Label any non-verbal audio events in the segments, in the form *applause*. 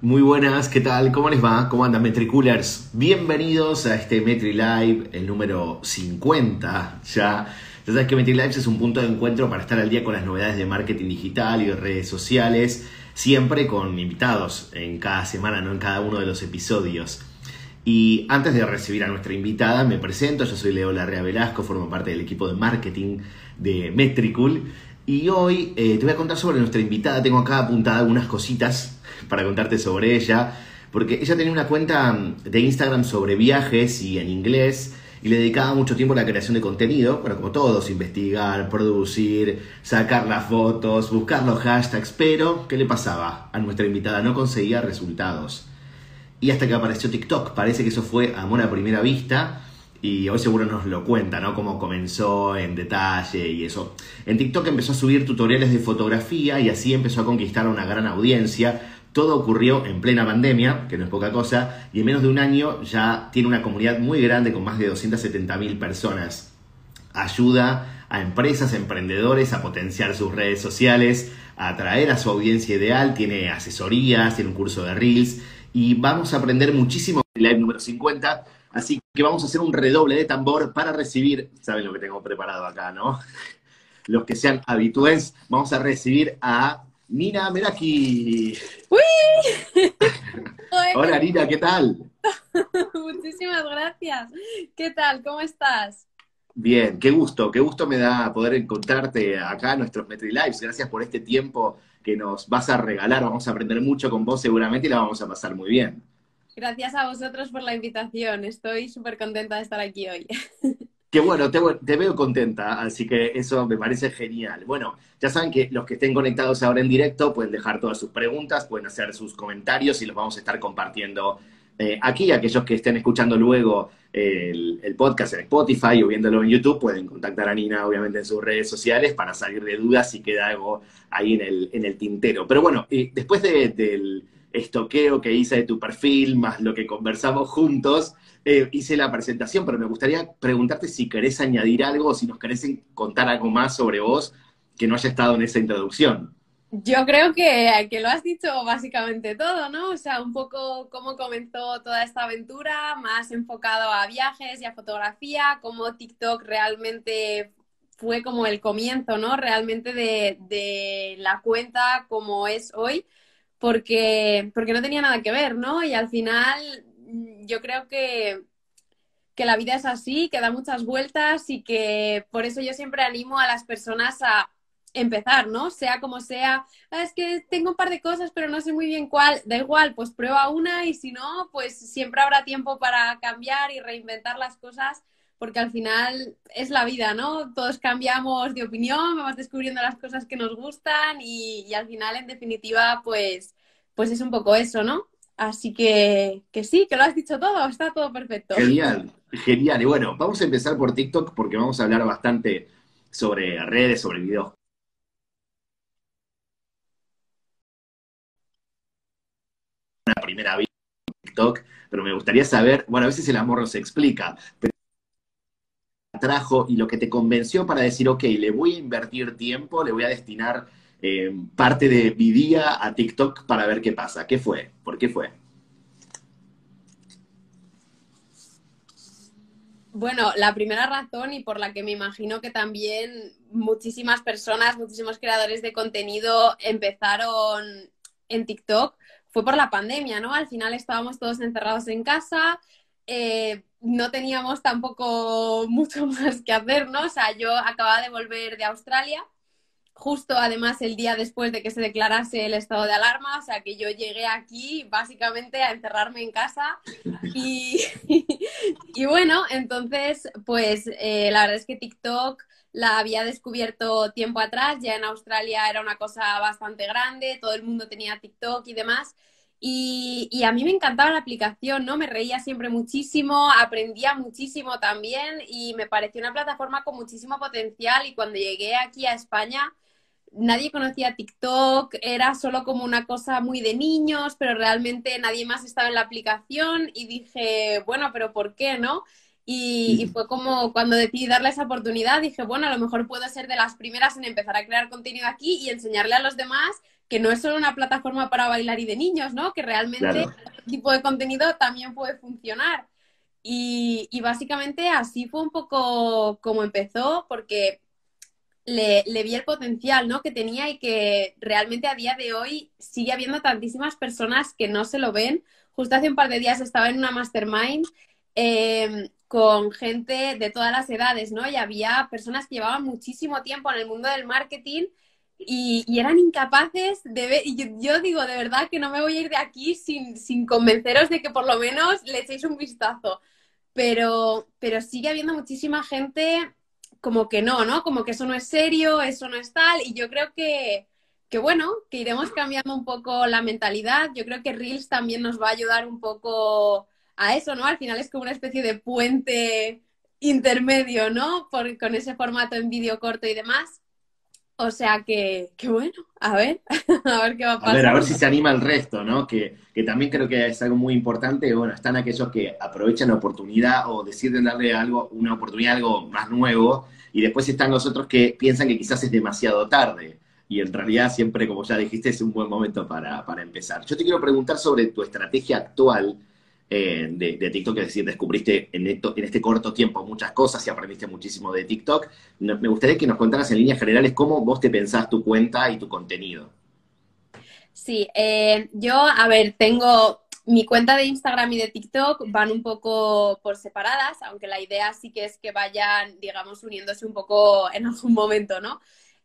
muy buenas, ¿qué tal? ¿Cómo les va? ¿Cómo andan Metricoolers? Bienvenidos a este Metri Live, el número 50 ya. Ya sabes que Metri Live es un punto de encuentro para estar al día con las novedades de marketing digital y de redes sociales, siempre con invitados en cada semana, no en cada uno de los episodios. Y antes de recibir a nuestra invitada, me presento, yo soy Leo Larrea Velasco, formo parte del equipo de marketing de Metricool. Y hoy eh, te voy a contar sobre nuestra invitada, tengo acá apuntada algunas cositas para contarte sobre ella, porque ella tenía una cuenta de Instagram sobre viajes y en inglés y le dedicaba mucho tiempo a la creación de contenido, bueno, como todos, investigar, producir, sacar las fotos, buscar los hashtags, pero ¿qué le pasaba? A nuestra invitada no conseguía resultados. Y hasta que apareció TikTok, parece que eso fue amor a primera vista. Y hoy seguro nos lo cuenta, ¿no? Cómo comenzó en detalle y eso. En TikTok empezó a subir tutoriales de fotografía y así empezó a conquistar a una gran audiencia todo ocurrió en plena pandemia, que no es poca cosa, y en menos de un año ya tiene una comunidad muy grande con más de 270.000 personas. Ayuda a empresas, emprendedores a potenciar sus redes sociales, a atraer a su audiencia ideal, tiene asesorías, tiene un curso de Reels y vamos a aprender muchísimo en el live número 50. Así que vamos a hacer un redoble de tambor para recibir, saben lo que tengo preparado acá, ¿no? *laughs* Los que sean habitués, vamos a recibir a Nina Meraki. ¡Uy! *laughs* Hola Nina, ¿qué tal? *laughs* Muchísimas gracias. ¿Qué tal? ¿Cómo estás? Bien, qué gusto, qué gusto me da poder encontrarte acá en nuestros Metri Lives. Gracias por este tiempo que nos vas a regalar. Vamos a aprender mucho con vos seguramente y la vamos a pasar muy bien. Gracias a vosotros por la invitación. Estoy súper contenta de estar aquí hoy. *laughs* Qué bueno, te, veo contenta, así que eso me parece genial. Bueno, ya saben que los que estén conectados ahora en directo pueden dejar todas sus preguntas, pueden hacer sus comentarios y los vamos a estar compartiendo eh, aquí. Aquellos que estén escuchando luego el, podcast en Spotify o viéndolo en YouTube pueden contactar a Nina, obviamente, en sus redes sociales para salir de dudas si queda algo ahí en el, en el tintero. Pero bueno, eh, después del estoqueo que hice de tu perfil, más lo que conversamos juntos, eh, hice la presentación, pero me gustaría preguntarte si querés añadir algo o si nos querés contar algo más sobre vos que no haya estado en esa introducción. Yo creo que, que, lo has dicho básicamente todo, ¿no? O sea, un poco cómo comenzó toda esta aventura, más enfocado a viajes y a fotografía, cómo TikTok realmente fue como el comienzo, ¿no? Realmente de, de la cuenta como es hoy, porque, porque no tenía nada que ver, ¿no? Y al final yo creo que, que la vida es así, que da muchas vueltas y que por eso yo siempre animo a las personas a empezar, ¿no? Sea como sea, ah, es que tengo un par de cosas, pero no sé muy bien cuál, da igual, pues prueba una y si no, pues siempre habrá tiempo para cambiar y reinventar las cosas, porque al final es la vida, ¿no? Todos cambiamos de opinión, vamos descubriendo las cosas que nos gustan y, y al final, en definitiva, pues, pues es un poco eso, ¿no? Así que, que sí, que lo has dicho todo, está todo perfecto. Genial, genial. Y bueno, vamos a empezar por TikTok porque vamos a hablar bastante sobre redes, sobre videos. Una primera vez TikTok, pero me gustaría saber, bueno, a veces el amor no se explica, pero trajo y lo que te convenció para decir, ok, le voy a invertir tiempo, le voy a destinar eh, parte de mi día a TikTok para ver qué pasa. ¿Qué fue? ¿Por qué fue? Bueno, la primera razón y por la que me imagino que también muchísimas personas, muchísimos creadores de contenido empezaron en TikTok fue por la pandemia, ¿no? Al final estábamos todos encerrados en casa, eh, no teníamos tampoco *laughs* mucho más que hacer, ¿no? O sea, yo acababa de volver de Australia justo además el día después de que se declarase el estado de alarma, o sea que yo llegué aquí básicamente a encerrarme en casa y, *laughs* y bueno, entonces pues eh, la verdad es que TikTok la había descubierto tiempo atrás, ya en Australia era una cosa bastante grande, todo el mundo tenía TikTok y demás. Y, y, a mí me encantaba la aplicación, ¿no? Me reía siempre muchísimo, aprendía muchísimo también y me pareció una plataforma con muchísimo potencial y cuando llegué aquí a España nadie conocía TikTok, era solo como una cosa muy de niños, pero realmente nadie más estaba en la aplicación y dije, bueno, pero ¿por qué no? Y, fue como cuando decidí darle esa oportunidad, dije, bueno, a lo mejor puedo ser de las primeras en empezar a crear contenido aquí y enseñarle a los demás que no es solo una plataforma para bailar y de niños, ¿no? Que realmente este tipo de contenido también puede funcionar. Y, y, básicamente así fue un poco como empezó, porque le, vi el potencial ¿no? que tenía y que realmente a día de hoy sigue habiendo tantísimas personas que no se lo ven. Justo hace un par de días estaba en una mastermind eh, con gente de todas las edades, ¿no? Y había personas que llevaban muchísimo tiempo en el mundo del marketing y, eran incapaces de ver, yo, digo de verdad que no me voy a ir de aquí sin, sin convenceros de que por lo menos le echéis un vistazo. Pero, pero sigue habiendo muchísima gente como que no, ¿no? Como que eso no es serio, eso no es tal, y yo creo que, que bueno, que iremos cambiando un poco la mentalidad. Yo creo que Reels también nos va a ayudar un poco a eso, ¿no? Al final es como una especie de puente intermedio, ¿no? Por, con ese formato en vídeo corto y demás. O sea que, que bueno, a ver, *laughs* a ver qué va a pasar. A ver, a ver si se anima el resto, ¿no? Que, que también creo que es algo muy importante. Bueno, están aquellos que aprovechan la oportunidad o deciden darle algo, una oportunidad, algo más nuevo, y después están los otros que piensan que quizás es demasiado tarde. Y en realidad siempre, como ya dijiste, es un buen momento para, para empezar. Yo te quiero preguntar sobre tu estrategia actual eh, de, TikTok, es decir, descubriste en, en, este corto tiempo muchas cosas y aprendiste muchísimo de TikTok. me gustaría que nos contaras en líneas generales cómo vos te pensás tu cuenta y tu contenido. Sí, eh, yo, a ver, tengo mi cuenta de Instagram y de TikTok van un poco por separadas, aunque la idea sí que es que vayan, digamos, uniéndose un poco en algún momento, ¿no?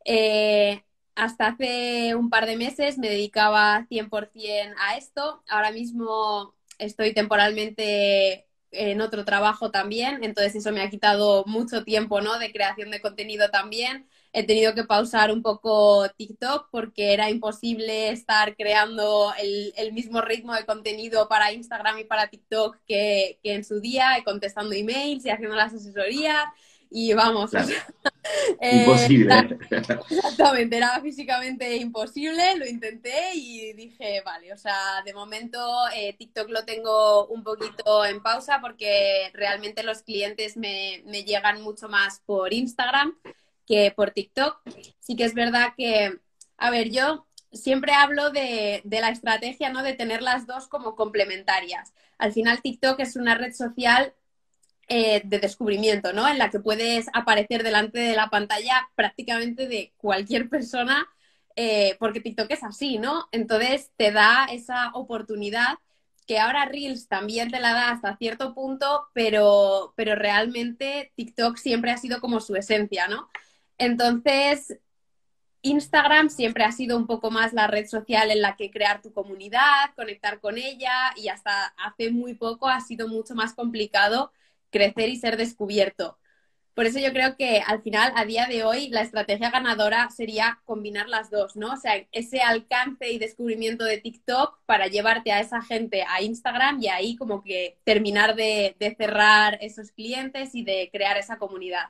Eh, hasta hace un par de meses me dedicaba 100% a esto. Ahora mismo estoy temporalmente en otro trabajo también, entonces eso me ha quitado mucho tiempo, ¿no? De creación de contenido también. He tenido que pausar un poco TikTok porque era imposible estar creando el, mismo ritmo de contenido para Instagram y para TikTok que, que en su día, contestando emails y haciendo las asesorías y vamos, *laughs* eh, imposible. *laughs* exactamente, era físicamente imposible, lo intenté y dije, vale, o sea, de momento eh, TikTok lo tengo un poquito en pausa porque realmente los clientes me, me llegan mucho más por Instagram que por TikTok. Sí que es verdad que, a ver, yo siempre hablo de, de, la estrategia, ¿no? De tener las dos como complementarias. Al final, TikTok es una red social eh, de descubrimiento, ¿no? En la que puedes aparecer delante de la pantalla prácticamente de cualquier persona, eh, porque TikTok es así, ¿no? Entonces te da esa oportunidad que ahora Reels también te la da hasta cierto punto, pero, pero realmente TikTok siempre ha sido como su esencia, ¿no? Entonces, Instagram siempre ha sido un poco más la red social en la que crear tu comunidad, conectar con ella y hasta hace muy poco ha sido mucho más complicado crecer y ser descubierto. Por eso yo creo que al final, a día de hoy, la estrategia ganadora sería combinar las dos, ¿no? O sea, ese alcance y descubrimiento de TikTok para llevarte a esa gente a Instagram y ahí como que terminar de, cerrar esos clientes y de crear esa comunidad.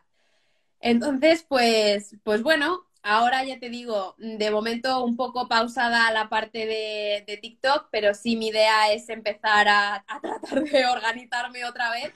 Entonces, pues, pues bueno, ahora ya te digo, de momento un poco pausada la parte de, TikTok, pero sí mi idea es empezar a tratar de organizarme otra vez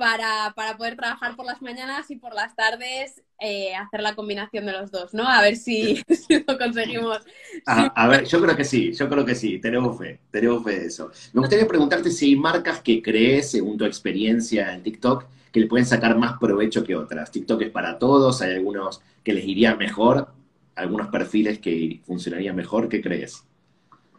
para, para, poder trabajar por las mañanas y por las tardes eh, hacer la combinación de los dos, ¿no? A ver si, *laughs* lo conseguimos. A, ver, yo creo que sí, yo creo que sí, tenemos fe, tenemos fe de eso. Me gustaría preguntarte si hay marcas que crees, según tu experiencia en TikTok, que le pueden sacar más provecho que otras. TikTok es para todos, hay algunos que les iría mejor, algunos perfiles que funcionarían mejor, ¿qué crees?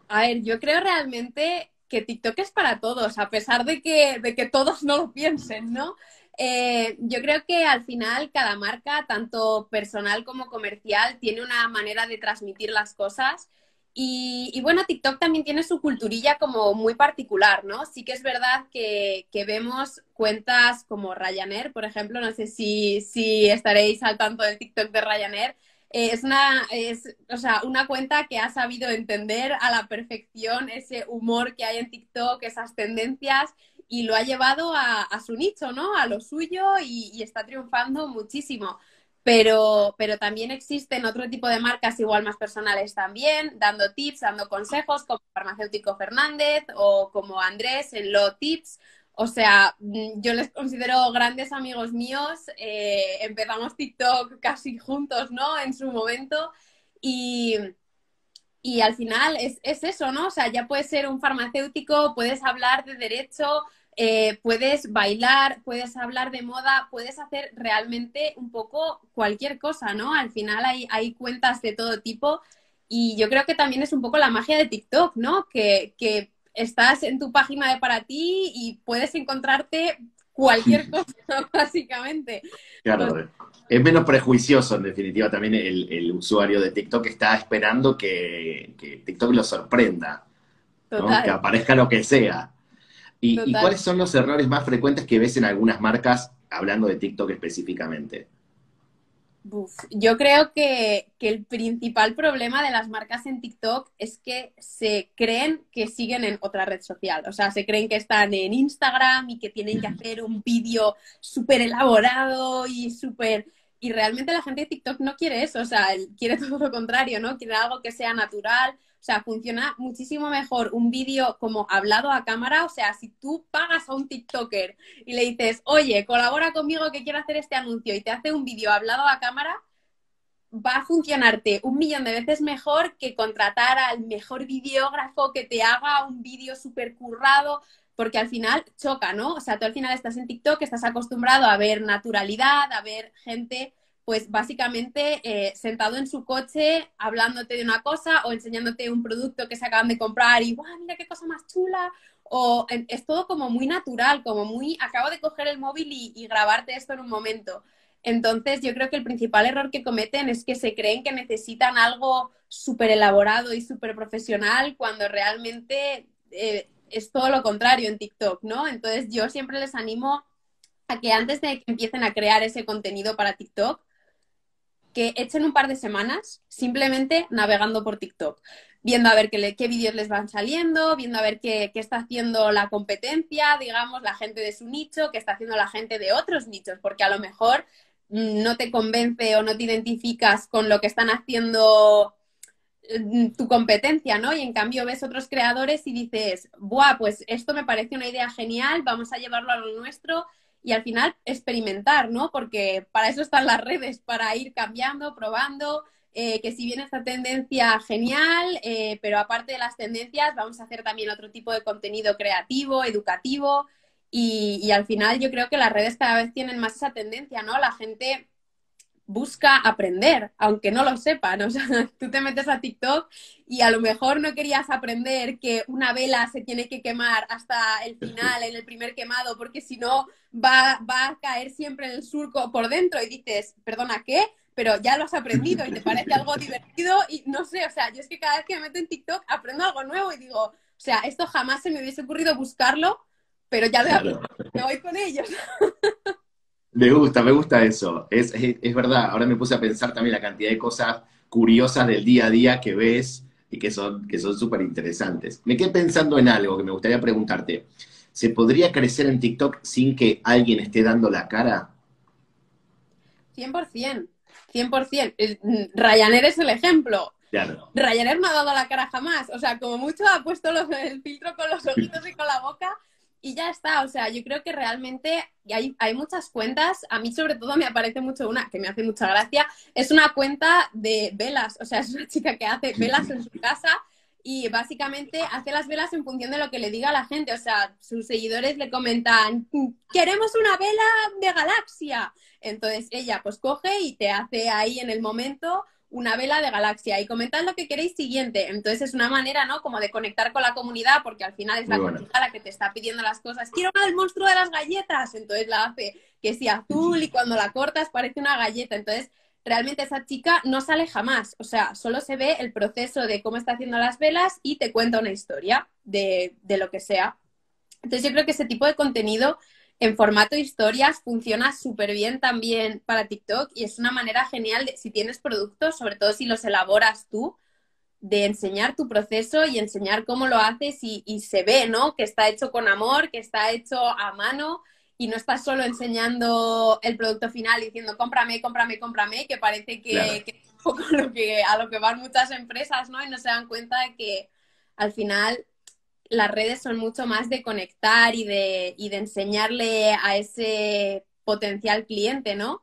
A ver, yo creo realmente que TikTok es para todos, a pesar de que, de que todos no lo piensen, ¿no? Eh, yo creo que al final cada marca, tanto personal como comercial, tiene una manera de transmitir las cosas. Y, bueno, TikTok también tiene su culturilla como muy particular, ¿no? Sí que es verdad que, que vemos cuentas como Ryanair, por ejemplo, no sé si, si estaréis al tanto del TikTok de Ryanair, es una, es, o sea, una cuenta que ha sabido entender a la perfección ese humor que hay en TikTok, esas tendencias, y lo ha llevado a, su nicho, ¿no? A lo suyo y, está triunfando muchísimo. Pero, pero también existen otro tipo de marcas igual más personales también, dando tips, dando consejos, como Farmacéutico Fernández o como Andrés en Lo Tips. O sea, mm, yo les considero grandes amigos míos. Eh, empezamos TikTok casi juntos, ¿no? En su momento. Y, y al final es, es, eso, ¿no? O sea, ya puedes ser un farmacéutico, puedes hablar de derecho, eh, puedes bailar, puedes hablar de moda, puedes hacer realmente un poco cualquier cosa, ¿no? Al final hay, hay cuentas de todo tipo y yo creo que también es un poco la magia de TikTok, ¿no? Que, que estás en tu página de para ti y puedes encontrarte cualquier cosa, *laughs* básicamente. Claro, pues es menos prejuicioso, en definitiva, también el, usuario de TikTok está esperando que, TikTok lo sorprenda, que aparezca lo que sea. Y, ¿Y, cuáles son los errores más frecuentes que ves en algunas marcas hablando de TikTok específicamente? Yo creo que, el principal problema de las marcas en TikTok es que se creen que siguen en otra red social. O sea, se creen que están en Instagram y que tienen que hacer un vídeo súper elaborado y súper... Y realmente la gente de TikTok no quiere eso, o sea, quiere *laughs* todo lo contrario, ¿no? Quiere algo que sea natural, o sea, funciona muchísimo mejor un vídeo como hablado a cámara. O sea, si tú pagas a un TikToker y le dices, oye, colabora conmigo que quiero hacer este anuncio y te hace un vídeo hablado a cámara, va a funcionarte un millón de veces mejor que contratar al mejor videógrafo que te haga un vídeo súper currado, porque al final choca, ¿no? O sea, tú al final estás en TikTok, estás acostumbrado a ver naturalidad, a ver gente pues básicamente eh, sentado en su coche hablándote de una cosa o enseñándote un producto que se acaban de comprar y ¡guau, mira qué cosa más chula! O es todo como muy natural, como muy, acabo de coger el móvil y, grabarte esto en un momento. Entonces, yo creo que el principal error que cometen es que se creen que necesitan algo súper elaborado y súper profesional cuando realmente eh, es todo lo contrario en TikTok, ¿no? Entonces, yo siempre les animo a que antes de que empiecen a crear ese contenido para TikTok, que echen un par de semanas simplemente navegando por TikTok, viendo a ver qué, vídeos les van saliendo, viendo a ver qué, qué, está haciendo la competencia, digamos, la gente de su nicho, qué está haciendo la gente de otros nichos, porque a lo mejor mm, no te convence o no te identificas con lo que están haciendo mm, tu competencia, ¿no? Y en cambio ves otros creadores y dices, ¡buah! Pues esto me parece una idea genial, vamos a llevarlo a lo nuestro y al final experimentar, ¿no? Porque para eso están las redes, para ir cambiando, probando, eh, que si bien esta tendencia genial, eh, pero aparte de las tendencias vamos a hacer también otro tipo de contenido creativo, educativo y, y al final yo creo que las redes cada vez tienen más esa tendencia, ¿no? La gente busca aprender, aunque no lo sepan. *laughs* O sea, tú te metes a TikTok y a lo mejor no querías aprender que una vela se tiene que quemar hasta el final, en el primer quemado, porque si no va, va a caer siempre en el surco por dentro y dices, perdona, ¿qué? Pero ya lo has aprendido y te parece algo *laughs* divertido y no sé, o sea, yo es que cada vez que me meto en TikTok aprendo algo nuevo y digo, o sea, esto jamás se me hubiese ocurrido buscarlo, pero ya lo me voy con ellos. *laughs* Me gusta, me gusta eso. Es, es, verdad, ahora me puse a pensar también la cantidad de cosas curiosas del día a día que ves y que son que son súper interesantes. Me quedé pensando en algo que me gustaría preguntarte. ¿Se podría crecer en TikTok sin que alguien esté dando la cara? 100%, 100%. Mm, Ryanair es el ejemplo. Claro. Ryanair no ha dado la cara jamás. O sea, como mucho ha puesto el filtro con los ojitos y con la boca y ya está. O sea, yo creo que realmente hay, hay muchas cuentas. A mí, sobre todo, me aparece mucho una que me hace mucha gracia. Es una cuenta de velas. O sea, es una chica que hace velas en su casa y básicamente hace las velas en función de lo que le diga la gente. O sea, sus seguidores le comentan, queremos una vela de galaxia. Entonces ella pues coge y te hace ahí en el momento una vela de galaxia y comentad lo que queréis siguiente. Entonces es una manera, ¿no? Como de conectar con la comunidad, porque al final es la comunidad la que te está pidiendo las cosas. Quiero una del monstruo de las galletas. Entonces la hace que sea azul y cuando la cortas parece una galleta. Entonces realmente esa chica no sale jamás. O sea, solo se ve el proceso de cómo está haciendo las velas y te cuenta una historia de, de lo que sea. Entonces yo creo que ese tipo de contenido en formato historias funciona súper bien también para TikTok y es una manera genial de, si tienes productos, sobre todo si los elaboras tú, de enseñar tu proceso y enseñar cómo lo haces y, se ve, ¿no? Que está hecho con amor, que está hecho a mano y no estás solo enseñando el producto final diciendo cómprame, cómprame, cómprame, que parece que, que es un poco lo que, a lo que van muchas empresas, ¿no? Y no se dan cuenta de que al final las redes son mucho más de conectar y de, y de enseñarle a ese potencial cliente, ¿no?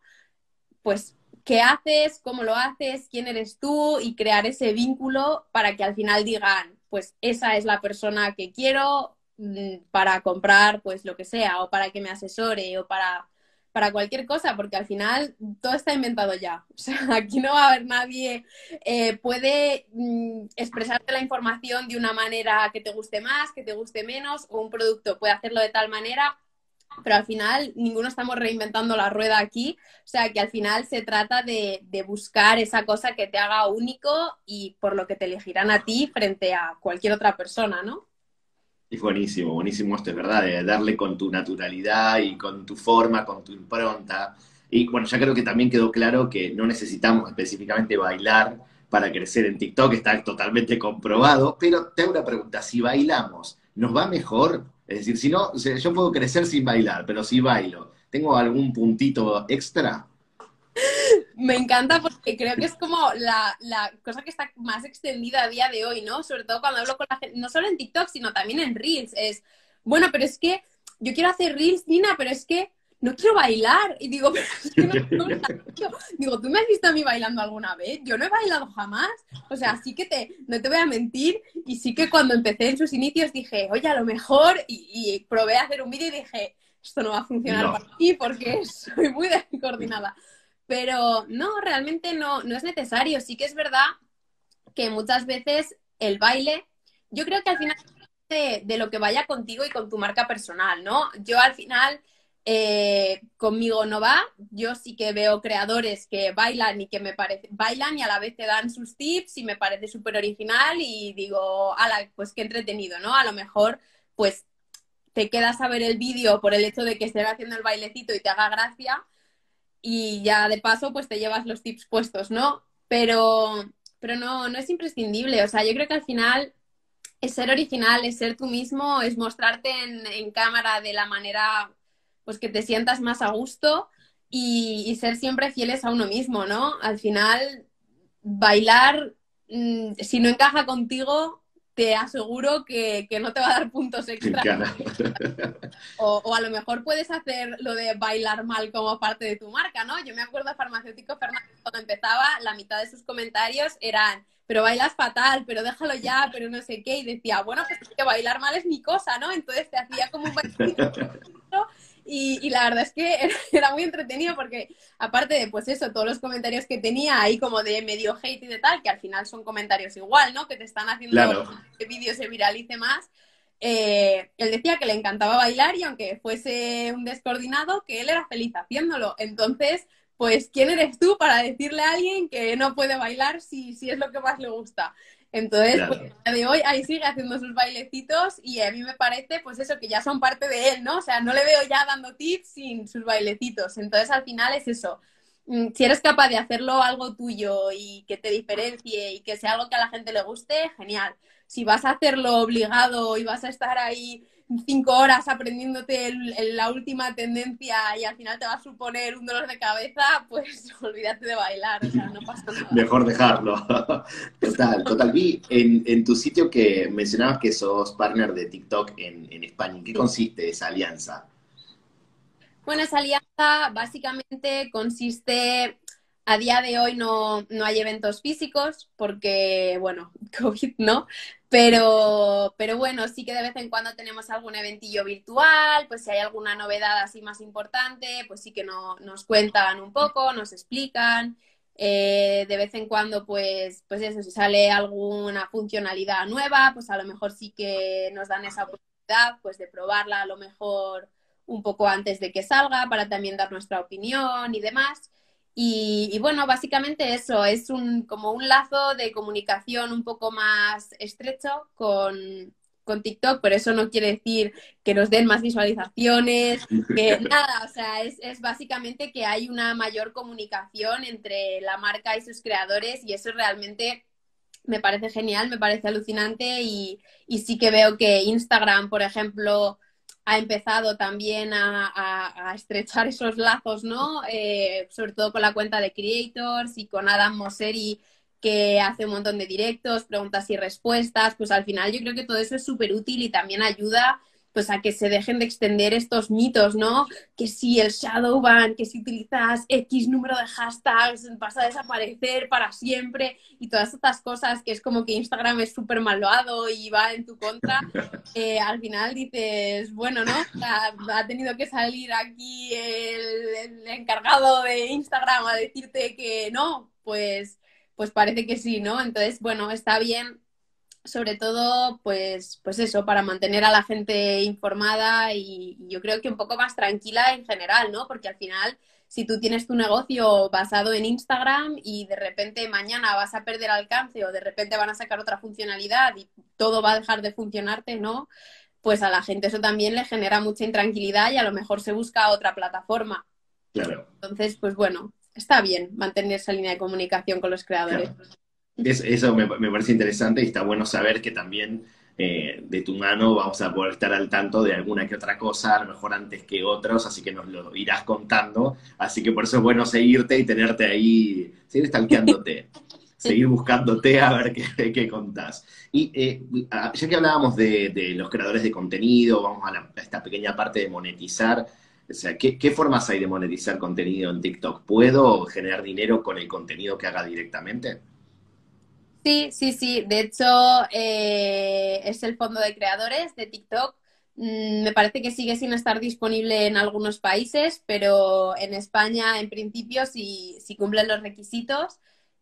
Pues qué haces, cómo lo haces, quién eres tú y crear ese vínculo para que al final digan, pues esa es la persona que quiero mm, para comprar pues lo que sea o para que me asesore o para para cualquier cosa, porque al final todo está inventado ya. *laughs* O sea, aquí no va a haber nadie, eh, puede mm, expresarte la información de una manera que te guste más, que te guste menos, o un producto puede hacerlo de tal manera, pero al final ninguno estamos reinventando la rueda aquí. O sea, que al final se trata de, de buscar esa cosa que te haga único y por lo que te elegirán a ti frente a cualquier otra persona, ¿no? Es buenísimo, buenísimo esto, es verdad, de darle con tu naturalidad y con tu forma, con tu impronta. Y bueno, ya creo que también quedó claro que no necesitamos específicamente bailar para crecer en TikTok, está totalmente comprobado, pero te hago una pregunta, si bailamos, ¿nos va mejor? Es decir, si no, yo puedo crecer sin bailar, pero si bailo, ¿tengo algún puntito extra? Me encanta porque creo que es como la, cosa que está más extendida a día de hoy, ¿no? Sobre todo cuando hablo con la gente, no solo en TikTok, sino también en Reels. Es, bueno, pero es que yo quiero hacer Reels, Nina, pero es que no quiero bailar. Y digo, pero es que no, *laughs* digo, ¿tú me has visto a mí bailando alguna vez? Yo no he bailado jamás. O sea, sí que te, no te voy a mentir. Y sí que cuando empecé en sus inicios dije, oye, a lo mejor, y, probé a hacer un vídeo y dije, esto no va a funcionar para ti porque *laughs* soy muy descoordinada. Pero no, realmente no, no es necesario. Sí que es verdad que muchas veces el baile, yo creo que al final de, de lo que vaya contigo y con tu marca personal, ¿no? Yo al final eh, conmigo no va. Yo sí que veo creadores que bailan y que me parece, bailan y a la vez te dan sus tips y me parece súper original y digo, ala, pues qué entretenido, ¿no? A lo mejor, pues te quedas a ver el vídeo por el hecho de que estés haciendo el bailecito y te haga gracia, y ya de paso pues te llevas los tips puestos, ¿no? Pero, pero no, no es imprescindible, o sea, yo creo que al final es ser original, es ser tú mismo, es mostrarte en, cámara de la manera pues que te sientas más a gusto y, y, ser siempre fieles a uno mismo, ¿no? Al final, bailar, mm, si no encaja contigo, te aseguro que, no te va a dar puntos extra. *laughs* O, o, a lo mejor puedes hacer lo de bailar mal como parte de tu marca, ¿no? Yo me acuerdo de Farmacéutico Fernández cuando empezaba, la mitad de sus comentarios eran, pero bailas fatal, pero déjalo ya, pero no sé qué. Y decía, bueno, pues que bailar mal es mi cosa, ¿no? Entonces te hacía como un *laughs* Y, la verdad es que *laughs* era muy entretenido porque, aparte de, pues eso, todos los comentarios que tenía ahí como de medio hate y de tal, que al final son comentarios igual, ¿no? Que te están haciendo que el vídeo se viralice más. Eh, él decía que le encantaba bailar y aunque fuese un descoordinado, que él era feliz haciéndolo. Entonces, pues, ¿quién eres tú para decirle a alguien que no puede bailar si, si es lo que más le gusta? Entonces, pues, de hoy ahí sigue haciendo sus bailecitos y a mí me parece, pues eso, que ya son parte de él, ¿no? O sea, no le veo ya dando tips sin sus bailecitos. Entonces, al final es eso. Mm, si eres capaz de hacerlo algo tuyo y que te diferencie y que sea algo que a la gente le guste, genial. Si vas a hacerlo obligado y vas a estar ahí cinco horas aprendiéndote la última tendencia y al final te va a suponer un dolor de cabeza, pues *laughs* olvídate de bailar, o sea, no pasa nada. Mejor dejarlo. *laughs* Total, total. Vi en, tu sitio que mencionabas que sos partner de TikTok en, España. ¿En qué consiste esa alianza? Bueno, esa alianza básicamente consiste a día de hoy no, no, hay eventos físicos porque, bueno, *laughs* COVID no, pero, pero bueno, sí que de vez en cuando tenemos algún eventillo virtual, pues si hay alguna novedad así más importante, pues sí que no, nos cuentan un poco, nos explican. Eh, de vez en cuando, pues, pues eso, si sale alguna funcionalidad nueva, pues a lo mejor sí que nos dan esa oportunidad, pues de probarla a lo mejor un poco antes de que salga para también dar nuestra opinión y demás. Y, bueno, básicamente eso, es un, como un lazo de comunicación un poco más estrecho con, con TikTok, pero eso no quiere decir que nos den más visualizaciones, que *laughs* nada, o sea, es, es, básicamente que hay una mayor comunicación entre la marca y sus creadores y eso realmente me parece genial, me parece alucinante y, y sí que veo que Instagram, por ejemplo, ha empezado también a, estrechar esos lazos, ¿no? Eh, sobre todo con la cuenta de Creators y con Adam Mosseri, que hace un montón de directos, preguntas y respuestas, pues al final yo creo que todo eso es súper útil y también ayuda pues a que se dejen de extender estos mitos, ¿no? Que si el shadow ban, que si utilizas X número de hashtags vas a desaparecer para siempre y todas estas cosas que es como que Instagram es súper malvado y va en tu contra, *laughs* eh, al final dices, bueno, ¿no? Ha, tenido que salir aquí el, el encargado de Instagram a decirte que no, pues, pues parece que sí, ¿no? Entonces, bueno, está bien sobre todo, pues, pues eso, para mantener a la gente informada y, yo creo que un poco más tranquila en general, ¿no? Porque al final, si tú tienes tu negocio basado en Instagram y de repente mañana vas a perder alcance o de repente van a sacar otra funcionalidad y todo va a dejar de funcionarte, ¿no? Pues a la gente eso también le genera mucha intranquilidad y a lo mejor se busca otra plataforma. Claro. Entonces, pues bueno, está bien mantener esa línea de comunicación con los creadores eso me, parece interesante y está bueno saber que también eh, de tu mano vamos a poder estar al tanto de alguna que otra cosa, a lo mejor antes que otros, así que nos lo irás contando. Así que por eso es bueno seguirte y tenerte ahí, seguir stalkeándote, *laughs* seguir buscándote a ver qué, *laughs* qué contás. Y eh, ya que hablábamos de, los creadores de contenido, vamos a, esta pequeña parte de monetizar. O sea, ¿qué, ¿qué, formas hay de monetizar contenido en TikTok? ¿Puedo generar dinero con el contenido que haga directamente? Sí, sí, sí. De hecho, eh, es el fondo de creadores de TikTok. Mm, me parece que sigue sin estar disponible en algunos países, pero en España, en principio, sí, sí cumplen los requisitos,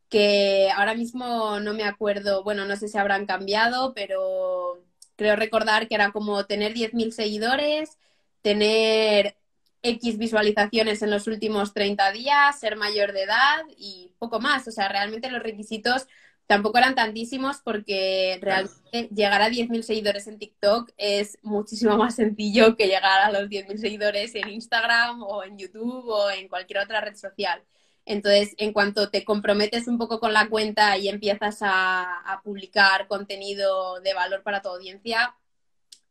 que ahora mismo no me acuerdo, bueno, no sé si habrán cambiado, pero creo recordar que era como tener 10.000 seguidores, tener X visualizaciones en los últimos 30 días, ser mayor de edad y poco más. O sea, realmente los requisitos Tampoco eran tantísimos porque realmente llegar a 10.000 seguidores en TikTok es muchísimo más sencillo que llegar a los 10.000 seguidores en Instagram o en YouTube o en cualquier otra red social. Entonces, en cuanto te comprometes un poco con la cuenta y empiezas a, publicar contenido de valor para tu audiencia,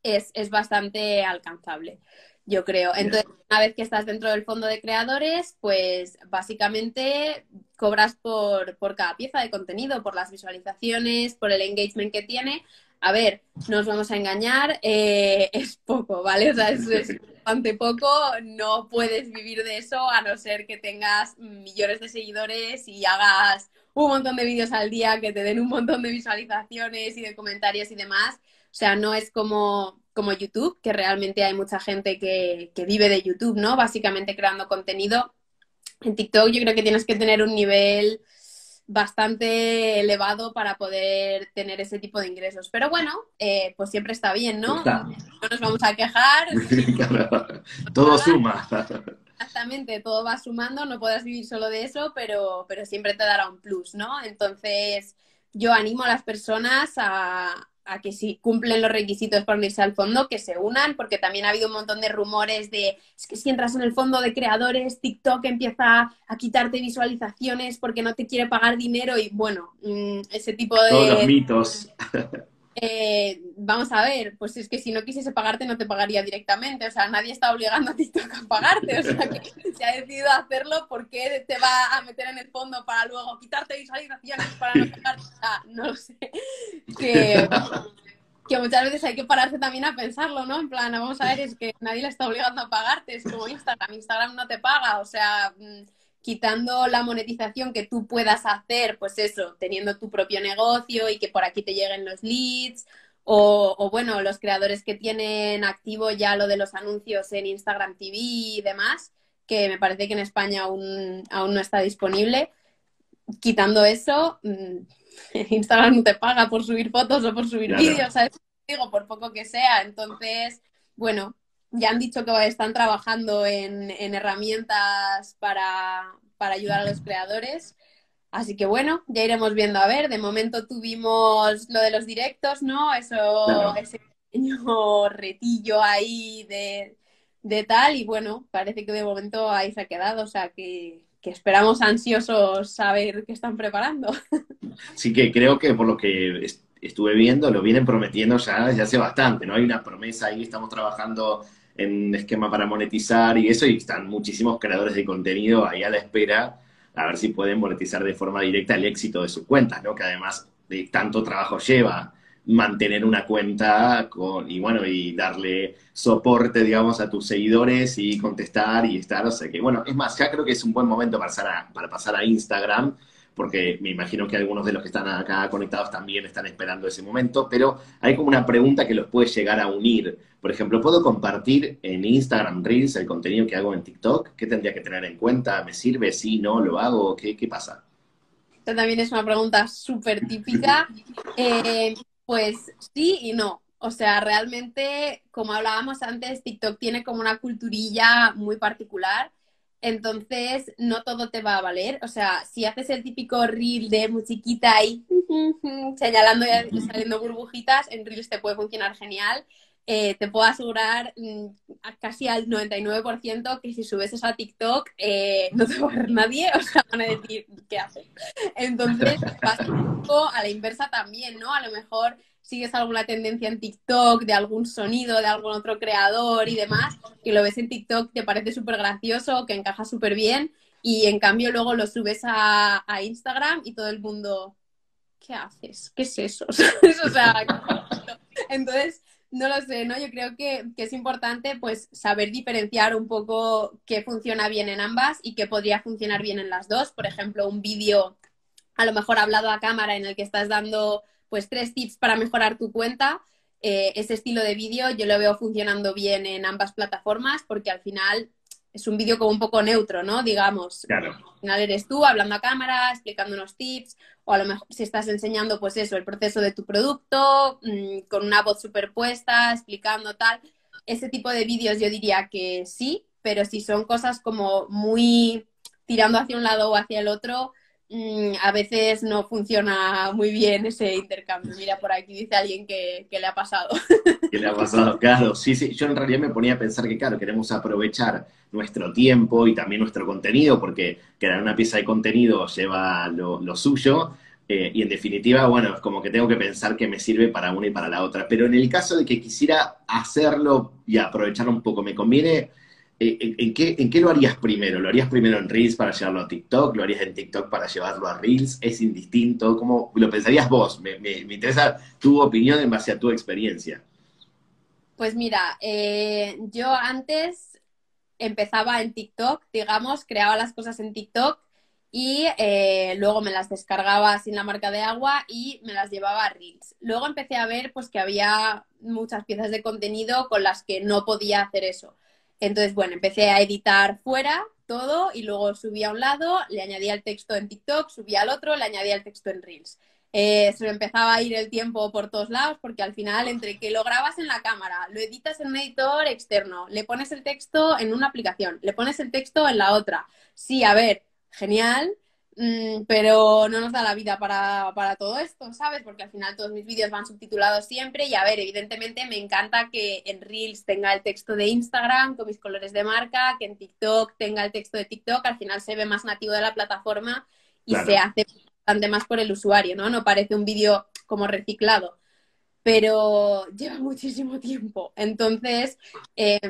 es, es bastante alcanzable yo creo. Entonces, una vez que estás dentro del fondo de creadores, pues básicamente cobras por, por cada pieza de contenido, por las visualizaciones, por el engagement que tiene. A ver, no os vamos a engañar, eh, *laughs* es poco, ¿vale? O sea, es, es bastante poco, no puedes vivir de eso a no ser que tengas millones de seguidores y hagas un montón de vídeos al día que te den un montón de visualizaciones y de comentarios y demás. O sea, no es como como YouTube, que realmente hay mucha gente que, vive de YouTube, ¿no? Básicamente creando contenido. En TikTok yo creo que tienes que tener un nivel bastante elevado para poder tener ese tipo de ingresos. Pero bueno, eh, pues siempre está bien, ¿no? No nos vamos a quejar. *laughs* todo suma. Exactamente, todo va sumando, no puedes vivir solo de eso, pero, pero siempre te dará un plus, ¿no? Entonces, yo animo a las personas a, a que si cumplen los requisitos para unirse al fondo, que se unan, porque también ha habido un montón de rumores de, es que si entras en el fondo de creadores, TikTok empieza a quitarte visualizaciones porque no te quiere pagar dinero y bueno, mm, ese tipo de... Todos los mitos. *laughs* Eh, vamos a ver, pues es que si no quisiese pagarte no te pagaría directamente, o sea, nadie está obligando a TikTok *laughs* a pagarte, o sea, que si ha decidido hacerlo, ¿por qué te va a meter en el fondo para luego quitarte visualizaciones para no *laughs* pagarte? O sea, no lo sé. Que, que muchas veces hay que pararse también a pensarlo, ¿no? En plan, vamos a ver, es que nadie le está obligando a pagarte, es como Instagram, Instagram no te paga, o sea mm, quitando la monetización que tú puedas hacer, pues eso, teniendo tu propio negocio y que por aquí te lleguen los leads, o, bueno, los creadores que tienen activo ya lo de los anuncios en Instagram TV y demás, que me parece que en España aún, aún no está disponible. Quitando eso, mm, *laughs* Instagram no te paga por subir fotos o por subir vídeos, ¿sabes? Digo, por poco que sea. Entonces, bueno, ya han dicho que están trabajando en, herramientas para, ayudar a los creadores. Así que bueno, ya iremos viendo a ver. De momento tuvimos lo de los directos, ¿no? Eso, ese pequeño retillo ahí de, de, tal. Y bueno, parece que de momento ahí se ha quedado. O sea que, que esperamos ansiosos saber qué están preparando. Sí que creo que por lo que estuve viendo, lo vienen prometiendo ya, ya hace bastante, ¿no? Hay una promesa ahí, estamos trabajando en esquema para monetizar y eso, y están muchísimos creadores de contenido ahí a la espera a ver si pueden monetizar de forma directa el éxito de sus cuentas, ¿no? Que además de tanto trabajo lleva mantener una cuenta con, y bueno, y darle soporte, digamos, a tus seguidores y contestar y estar, o sea que, bueno, es más, ya creo que es un buen momento para pasar a, para pasar a Instagram, porque me imagino que algunos de los que están acá conectados también están esperando ese momento, pero hay como una pregunta que los puede llegar a unir. Por ejemplo, ¿puedo compartir en Instagram Reels el contenido que hago en TikTok? ¿Qué tendría que tener en cuenta? ¿Me sirve? ¿Sí? ¿No? ¿Lo hago? ¿Qué, qué pasa? Esta también es una pregunta súper típica. *laughs* Eh, pues sí y no. O sea, realmente, como hablábamos antes, TikTok tiene como una culturilla muy particular entonces, no todo te va a valer. O sea, si haces el típico reel de musiquita ahí *laughs* señalando y saliendo burbujitas, en reels te puede funcionar genial. Eh, te puedo asegurar mm, casi al 99% que si subes eso a TikTok eh, no te va a ver nadie, *laughs* o sea, van a decir, ¿qué haces? Entonces, pasa un poco a la inversa también, ¿no? A lo mejor sigues alguna tendencia en TikTok de algún sonido de algún otro creador y demás, que lo ves en TikTok, te parece súper gracioso, que encaja súper bien, y en cambio luego lo subes a, Instagram y todo el mundo, ¿qué haces? ¿Qué es eso? *laughs* o sea, entonces, no lo sé, ¿no? Yo creo que, que, es importante pues saber diferenciar un poco qué funciona bien en ambas y qué podría funcionar bien en las dos. Por ejemplo, un vídeo a lo mejor hablado a cámara en el que estás dando pues tres tips para mejorar tu cuenta. Eh, ese estilo de vídeo yo lo veo funcionando bien en ambas plataformas porque al final es un vídeo como un poco neutro, ¿no? Digamos. Claro. Al final eres tú hablando a cámara, explicando unos tips, o a lo mejor si estás enseñando, pues eso, el proceso de tu producto, mm, con una voz superpuesta, explicando tal. Ese tipo de vídeos yo diría que sí, pero si son cosas como muy tirando hacia un lado o hacia el otro, a veces no funciona muy bien ese intercambio. Mira, por aquí dice alguien que, le ha pasado. *laughs* Que le ha pasado, claro. Sí, sí, yo en realidad me ponía a pensar que, claro, queremos aprovechar nuestro tiempo y también nuestro contenido, porque crear una pieza de contenido lleva lo, suyo. Eh, y en definitiva, bueno, es como que tengo que pensar que me sirve para una y para la otra. Pero en el caso de que quisiera hacerlo y aprovechar un poco, me conviene eh, ¿En qué, ¿En qué lo harías primero? ¿Lo harías primero en Reels para llevarlo a TikTok? ¿Lo harías en TikTok para llevarlo a Reels? ¿Es indistinto? ¿Cómo lo pensarías vos? Me, interesa tu opinión en base a tu experiencia. Pues mira, eh, yo antes empezaba en TikTok, digamos, creaba las cosas en TikTok y eh, luego me las descargaba sin la marca de agua y me las llevaba a Reels. Luego empecé a ver pues que había muchas piezas de contenido con las que no podía hacer eso. Entonces, bueno, empecé a editar fuera todo y luego subía a un lado, le añadía el texto en TikTok, subía al otro, le añadía el texto en Reels. Eh, se empezaba a ir el tiempo por todos lados porque al final entre que lo grabas en la cámara, lo editas en un editor externo, le pones el texto en una aplicación, le pones el texto en la otra. Sí, a ver, genial, pero no nos da la vida para, para, todo esto, ¿sabes? Porque al final todos mis vídeos van subtitulados siempre y a ver, evidentemente me encanta que en Reels tenga el texto de Instagram con mis colores de marca, que en TikTok tenga el texto de TikTok, al final se ve más nativo de la plataforma y se hace bastante más por el usuario, ¿no? No parece un vídeo como reciclado, pero lleva *laughs* muchísimo tiempo. Entonces, eh,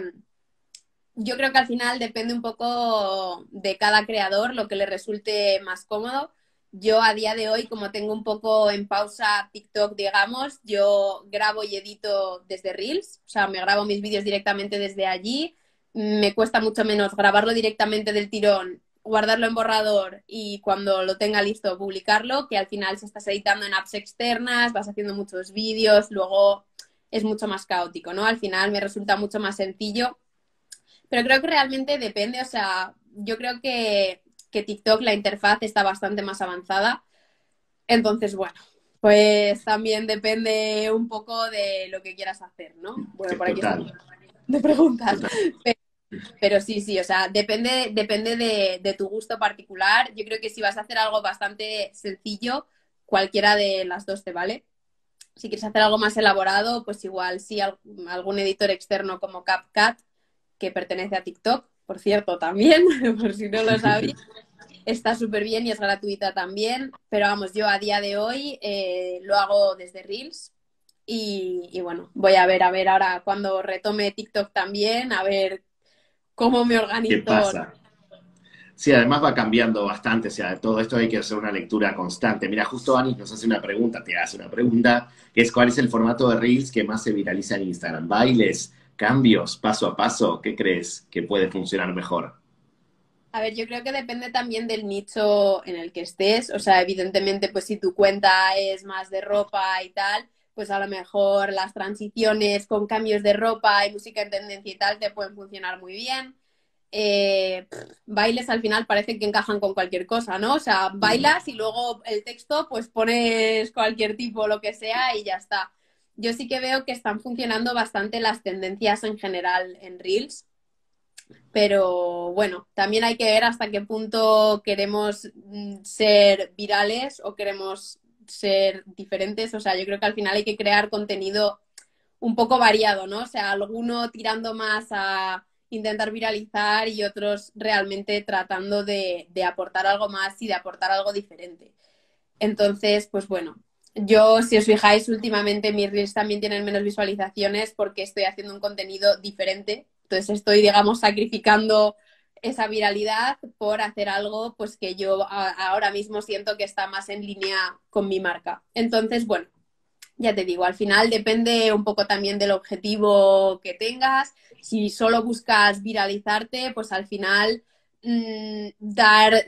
yo creo que al final depende un poco de cada creador lo que le resulte más cómodo. Yo a día de hoy, como tengo un poco en pausa TikTok, digamos, yo grabo y edito desde Reels, o sea, me grabo mis vídeos directamente desde allí. Me cuesta mucho menos grabarlo directamente del tirón, guardarlo en borrador y cuando lo tenga listo publicarlo, que al final si estás editando en apps externas, vas haciendo muchos vídeos, luego es mucho más caótico, ¿no? Al final me resulta mucho más sencillo pero creo que realmente depende, o sea, yo creo que, que TikTok, la interfaz está bastante más avanzada. Entonces, bueno, pues también depende un poco de lo que quieras hacer, ¿no? Bueno, por aquí de preguntas. Pero, sí, sí, o sea, depende, depende de, de, tu gusto particular. Yo creo que si vas a hacer algo bastante sencillo, cualquiera de las dos te vale. Si quieres hacer algo más elaborado, pues igual sí, algún editor externo como CapCut que pertenece a TikTok, por cierto, también, *laughs* por si no lo sabéis. *laughs* Está súper bien y es gratuita también, pero vamos, yo a día de hoy eh, lo hago desde Reels y, bueno, voy a ver, a ver ahora cuando retome TikTok también, a ver cómo me organizo. ¿Qué pasa? Sí, además va cambiando bastante, o sea, todo esto hay que hacer una lectura constante. Mira, justo Anis nos hace una pregunta, te hace una pregunta, que es cuál es el formato de Reels que más se viraliza en Instagram. ¿Bailes? ¿Cambios? ¿Paso a paso? ¿Qué crees que puede funcionar mejor? A ver, yo creo que depende también del nicho en el que estés. O sea, evidentemente, pues si tu cuenta es más de ropa y tal, pues a lo mejor las transiciones con cambios de ropa y música en tendencia y tal te pueden funcionar muy bien. Eh, bailes al final parece que encajan con cualquier cosa, ¿no? O sea, bailas y luego el texto pues pones cualquier tipo, lo que sea y ya está. Yo sí que veo que están funcionando bastante las tendencias en general en Reels, pero bueno, también hay que ver hasta qué punto queremos mm, ser virales o queremos ser diferentes. O sea, yo creo que al final hay que crear contenido un poco variado, ¿no? O sea, alguno tirando más a intentar viralizar y otros realmente tratando de, aportar algo más y de aportar algo diferente. Entonces, pues bueno, yo, si os fijáis, últimamente mis reels también tienen menos visualizaciones porque estoy haciendo un contenido diferente. Entonces estoy, digamos, sacrificando esa viralidad por hacer algo pues que yo ahora mismo siento que está más en línea con mi marca. Entonces, bueno, ya te digo, al final depende un poco también del objetivo que tengas. Si solo buscas viralizarte, pues al final mm, dar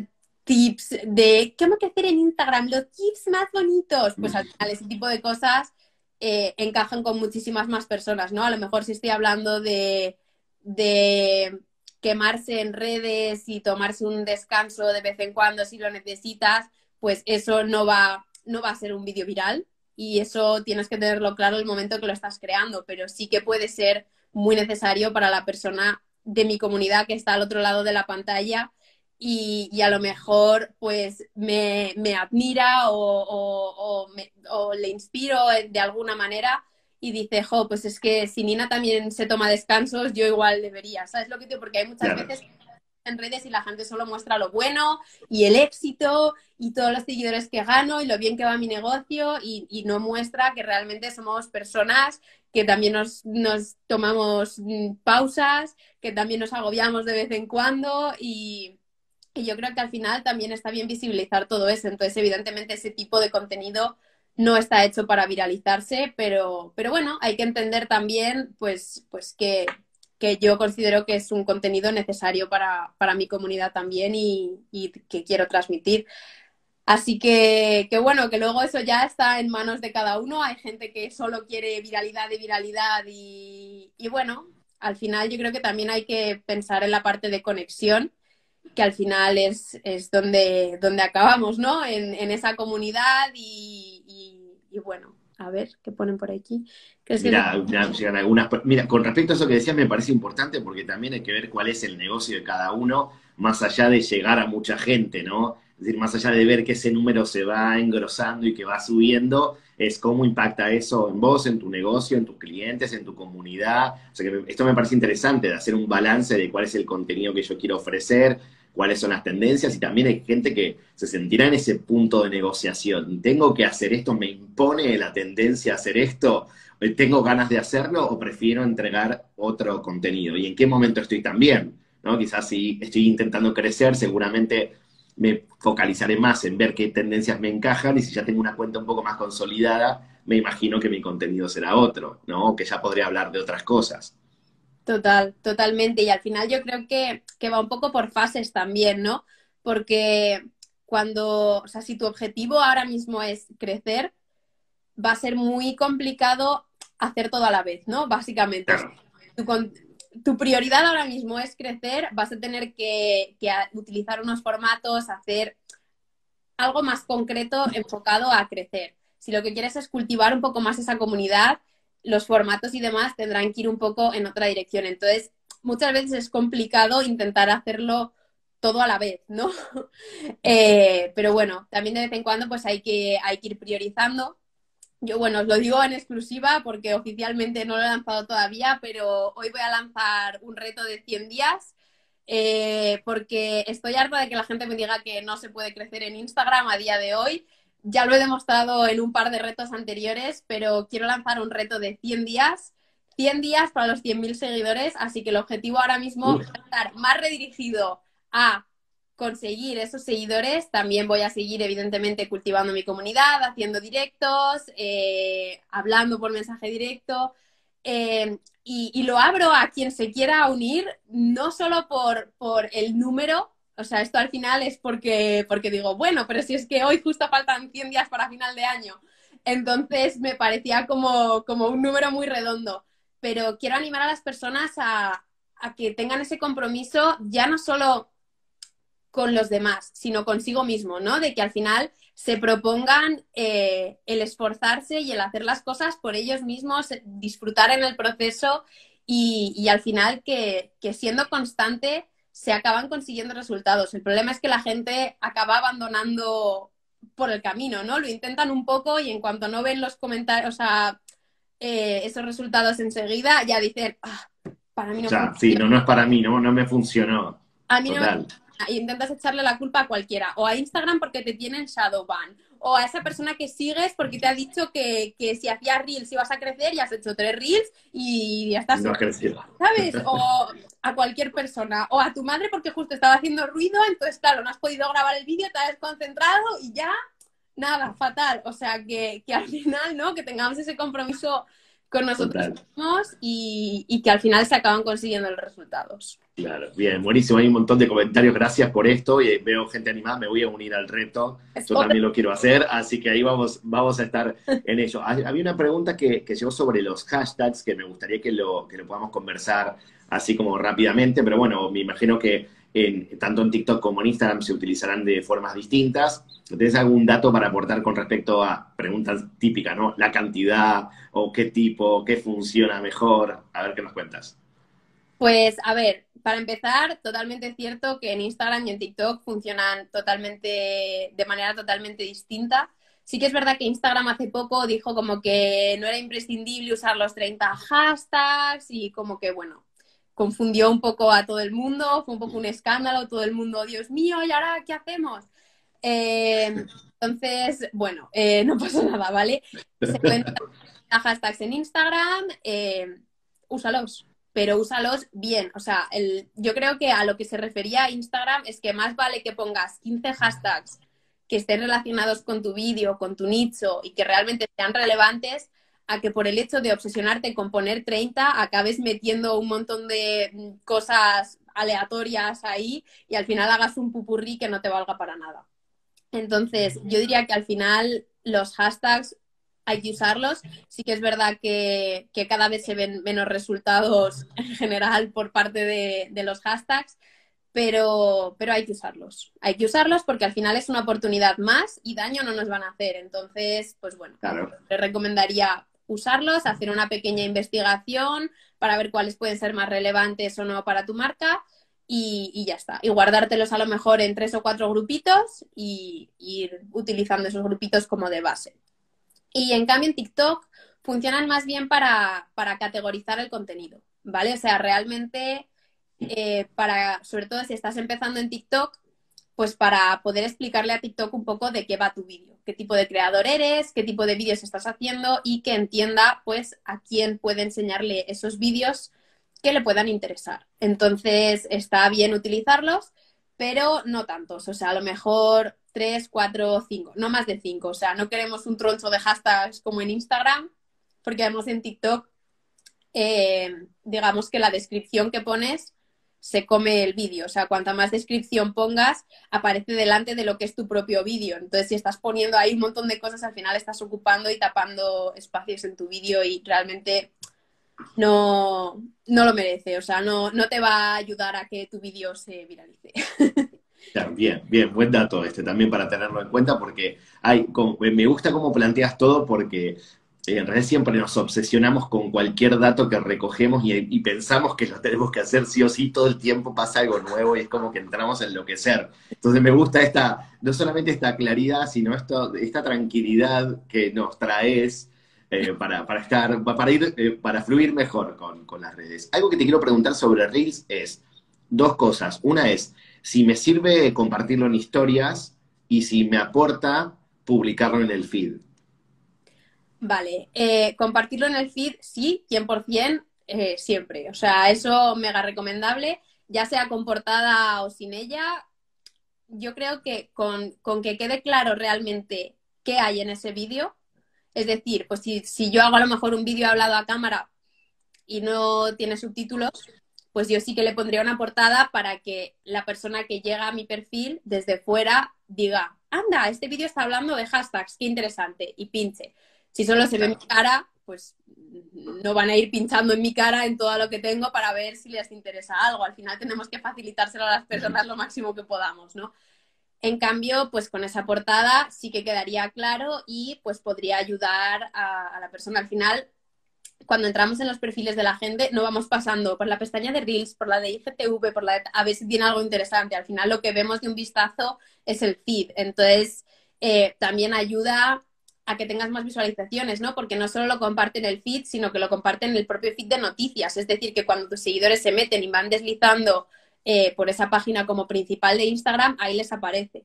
tips de que hacer en Instagram, los tips más bonitos, pues al final ese tipo de cosas eh, encajan con muchísimas más personas, ¿no? A lo mejor si estoy hablando de, de quemarse en redes y tomarse un descanso de vez en cuando si lo necesitas, pues eso no va, no va a ser un vídeo viral y eso tienes que tenerlo claro el momento que lo estás creando, pero sí que puede ser muy necesario para la persona de mi comunidad que está al otro lado de la pantalla y, a lo mejor pues me, admira o, o, le inspiro de alguna manera y dice, jo, pues es que si Nina también se toma descansos, yo igual debería, ¿sabes lo que digo? Porque hay muchas veces en redes y la gente solo muestra lo bueno y el éxito y todos los seguidores que gano y lo bien que va mi negocio y, no muestra que realmente somos personas que también nos, tomamos mm, pausas, que también nos agobiamos de vez en cuando y, y yo creo que al final también está bien visibilizar todo eso. Entonces, evidentemente, ese tipo de contenido no está hecho para viralizarse, pero, pero bueno, hay que entender también pues, pues que, que yo considero que es un contenido necesario para, mi comunidad también y, que quiero transmitir. Así que, que, bueno, que luego eso ya está en manos de cada uno. Hay gente que solo quiere viralidad y viralidad y, bueno, al final yo creo que también hay que pensar en la parte de conexión, que al final es, es donde, donde acabamos, ¿no? En, esa comunidad y, y bueno, a ver, ¿qué ponen por aquí? Mira, algunas. Mira, con respecto a eso que decías, me parece importante porque también hay que ver cuál es el negocio de cada uno, más allá de llegar a mucha gente, ¿no? Es decir, más allá de ver que ese número se va engrosando y que va subiendo, es cómo impacta eso en vos, en tu negocio, en tus clientes, en tu comunidad. O sea que esto me parece interesante, de hacer un balance de cuál es el contenido que yo quiero ofrecer, cuáles son las tendencias y también hay gente que se sentirá en ese punto de negociación. Tengo que hacer esto, me impone la tendencia a hacer esto, tengo ganas de hacerlo o prefiero entregar otro contenido. ¿Y en qué momento estoy también? ¿no? Quizás si estoy intentando crecer, seguramente me focalizaré más en ver qué tendencias me encajan y si ya tengo una cuenta un poco más consolidada, me imagino que mi contenido será otro, ¿no? Que ya podría hablar de otras cosas. Total, totalmente. Y al final yo creo que, va un poco por fases también, ¿no? Porque cuando, o sea, si tu objetivo ahora mismo es crecer, va a ser muy complicado hacer todo a la vez, ¿no? Básicamente. Tu, prioridad ahora mismo es crecer, vas a tener que, que utilizar unos formatos, hacer algo más concreto enfocado a crecer. Si lo que quieres es cultivar un poco más esa comunidad, los formatos y demás tendrán que ir un poco en otra dirección. Entonces, muchas veces es complicado intentar hacerlo todo a la vez, ¿no? *laughs* Eh, pero bueno, también de vez en cuando pues hay que, hay que ir priorizando. Yo, bueno, os lo digo en exclusiva porque oficialmente no lo he lanzado todavía, pero hoy voy a lanzar un reto de 100 días eh, porque estoy harta de que la gente me diga que no se puede crecer en Instagram a día de hoy ya lo he demostrado en un par de retos anteriores, pero quiero lanzar un reto de 100 días. 100 días para los 100.000 seguidores, así que el objetivo ahora mismo es estar más redirigido a conseguir esos seguidores, también voy a seguir, evidentemente, cultivando mi comunidad, haciendo directos, eh, hablando por mensaje directo. Eh, y, lo abro a quien se quiera unir, no solo por, por el número, o sea, esto al final es porque, porque digo, bueno, pero si es que hoy justo faltan 100 días para final de año. Entonces me parecía como, como un número muy redondo. Pero quiero animar a las personas a, que tengan ese compromiso ya no solo con los demás, sino consigo mismo, ¿no? De que al final se propongan eh, el esforzarse y el hacer las cosas por ellos mismos, disfrutar en el proceso y, al final que, siendo constante se acaban consiguiendo resultados. El problema es que la gente acaba abandonando por el camino, ¿no? Lo intentan un poco y en cuanto no ven los comentarios, o sea, eh, esos resultados enseguida, ya dicen, ah, para mí no. sí, no, no es para mí, no, no me funcionó. A mí no y intentas echarle la culpa a cualquiera, o a Instagram porque te tienen shadow ban, o a esa persona que sigues porque te ha dicho que, si hacías reels ibas a crecer y has hecho tres reels y ya estás. No has crecido. ¿Sabes? *laughs* O a cualquier persona, o a tu madre porque justo estaba haciendo ruido, entonces claro, no has podido grabar el vídeo, te has desconcentrado y ya, nada, fatal. O sea, que, que al final, ¿no? Que tengamos ese compromiso con nosotros mismos y, que al final se acaban consiguiendo los resultados. Claro, bien, buenísimo. Hay un montón de comentarios. Gracias por esto. Y veo gente animada. Me voy a unir al reto. Yo también lo quiero hacer. Así que ahí vamos, vamos a estar en ello. Había una pregunta que, que llegó sobre los hashtags que me gustaría que lo, que lo podamos conversar así como rápidamente. Pero bueno, me imagino que tanto en TikTok como en Instagram se utilizarán de formas distintas. ¿Tienes algún dato para aportar con respecto a preguntas típicas, ¿no? La cantidad o qué tipo, qué funciona mejor. A ver qué nos cuentas. Pues a ver, para empezar, totalmente cierto que en Instagram y en TikTok funcionan totalmente, de manera totalmente distinta. Sí que es verdad que Instagram hace poco dijo como que no era imprescindible usar los 30 hashtags y como que, bueno, confundió un poco a todo el mundo, fue un poco un escándalo, todo el mundo, Dios mío, ¿y ahora qué hacemos? Eh, entonces, bueno, eh, no *laughs* pasa nada, ¿vale? Se cuentan *laughs* hashtags en Instagram, eh, úsalos, pero úsalos bien. O sea, el, yo creo que a lo que se refería Instagram es que más vale que pongas 15 hashtags que estén relacionados con tu vídeo, con tu nicho y que realmente sean relevantes a que por el hecho de obsesionarte con poner 30 acabes metiendo un montón de mm, cosas aleatorias ahí y al final hagas un pupurrí que no te valga para nada. Entonces, yo diría que al final los hashtags hay que usarlos. Sí que es verdad que, cada vez se ven menos resultados en general por parte de, los hashtags, pero, pero hay que usarlos. Hay que usarlos porque al final es una oportunidad más y daño no nos van a hacer. Entonces, pues bueno, claro. le recomendaría usarlos, hacer una pequeña investigación para ver cuáles pueden ser más relevantes o no para tu marca y, ya está. Y guardártelos a lo mejor en tres o cuatro grupitos y, ir utilizando esos grupitos como de base. Y en cambio en TikTok funcionan más bien para, categorizar el contenido, ¿vale? O sea, realmente, eh, para, sobre todo si estás empezando en TikTok, pues para poder explicarle a TikTok un poco de qué va tu vídeo, qué tipo de creador eres, qué tipo de vídeos estás haciendo y que entienda pues a quién puede enseñarle esos vídeos que le puedan interesar. Entonces está bien utilizarlos, pero no tantos, o sea, a lo mejor tres, cuatro, cinco, no más de cinco, o sea, no queremos un troncho de hashtags como en Instagram, porque además en TikTok, eh, digamos que la descripción que pones se come el vídeo. O sea, cuanta más descripción pongas, aparece delante de lo que es tu propio vídeo. Entonces, si estás poniendo ahí un montón de cosas, al final estás ocupando y tapando espacios en tu vídeo y realmente no, no lo merece. O sea, no, no te va a ayudar a que tu vídeo se viralice. *laughs* Bien, bien, buen dato este también para tenerlo en cuenta porque hay, me gusta cómo planteas todo porque en realidad siempre nos obsesionamos con cualquier dato que recogemos y, pensamos que lo tenemos que hacer sí o sí, todo el tiempo pasa algo nuevo y es como que entramos a enloquecer. Entonces me gusta esta, no solamente esta claridad, sino esto, esta tranquilidad que nos traes eh, para, estar, para ir, eh, para fluir mejor con, con las redes. Algo que te quiero preguntar sobre Reels es dos cosas. Una es si me sirve compartirlo en historias y si me aporta publicarlo en el feed. Vale, eh, compartirlo en el feed, sí, 100%, eh, siempre. O sea, eso mega recomendable, ya sea con portada o sin ella. yo creo que con, con que quede claro realmente qué hay en ese vídeo, es decir, pues si, si yo hago a lo mejor un vídeo hablado a cámara y no tiene subtítulos, pues yo sí que le pondría una portada para que la persona que llega a mi perfil desde fuera diga, anda, este vídeo está hablando de hashtags, qué interesante, y pinche. Si solo se ve mi cara, pues no van a ir pinchando en mi cara en todo lo que tengo para ver si les interesa algo. Al final tenemos que facilitárselo a las personas lo máximo que podamos, ¿no? En cambio, pues con esa portada sí que quedaría claro y pues podría ayudar a, a la persona. Al final, cuando entramos en los perfiles de la gente, no vamos pasando por la pestaña de Reels, por la de IGTV, por la de, a ver si tiene algo interesante. Al final lo que vemos de un vistazo es el feed. Entonces, eh, también ayuda a que tengas más visualizaciones, ¿no? Porque no solo lo comparten el feed, sino que lo comparten en el propio feed de noticias. Es decir, que cuando tus seguidores se meten y van deslizando eh, por esa página como principal de Instagram, ahí les aparece.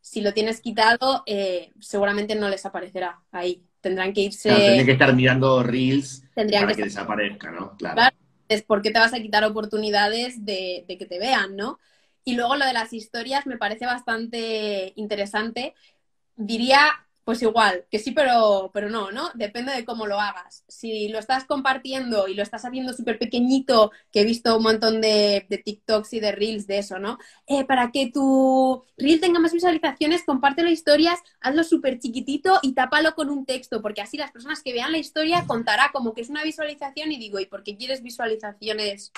Si lo tienes quitado, eh, seguramente no les aparecerá ahí. Tendrán que irse. Claro, que estar mirando reels Tendrían para que que, desaparezca, ¿no? Claro. Claro, es porque te vas a quitar oportunidades de, de que te vean, ¿no? Y luego lo de las historias me parece bastante interesante. Diría pues igual, que sí, pero, pero no, ¿no? Depende de cómo lo hagas. Si lo estás compartiendo y lo estás haciendo súper pequeñito, que he visto un montón de, de TikToks y de Reels de eso, ¿no? Eh, para que tu Reel tenga más visualizaciones, compártelo historias, hazlo súper chiquitito y tápalo con un texto, porque así las personas que vean la historia contará como que es una visualización y digo, ¿y por qué quieres visualizaciones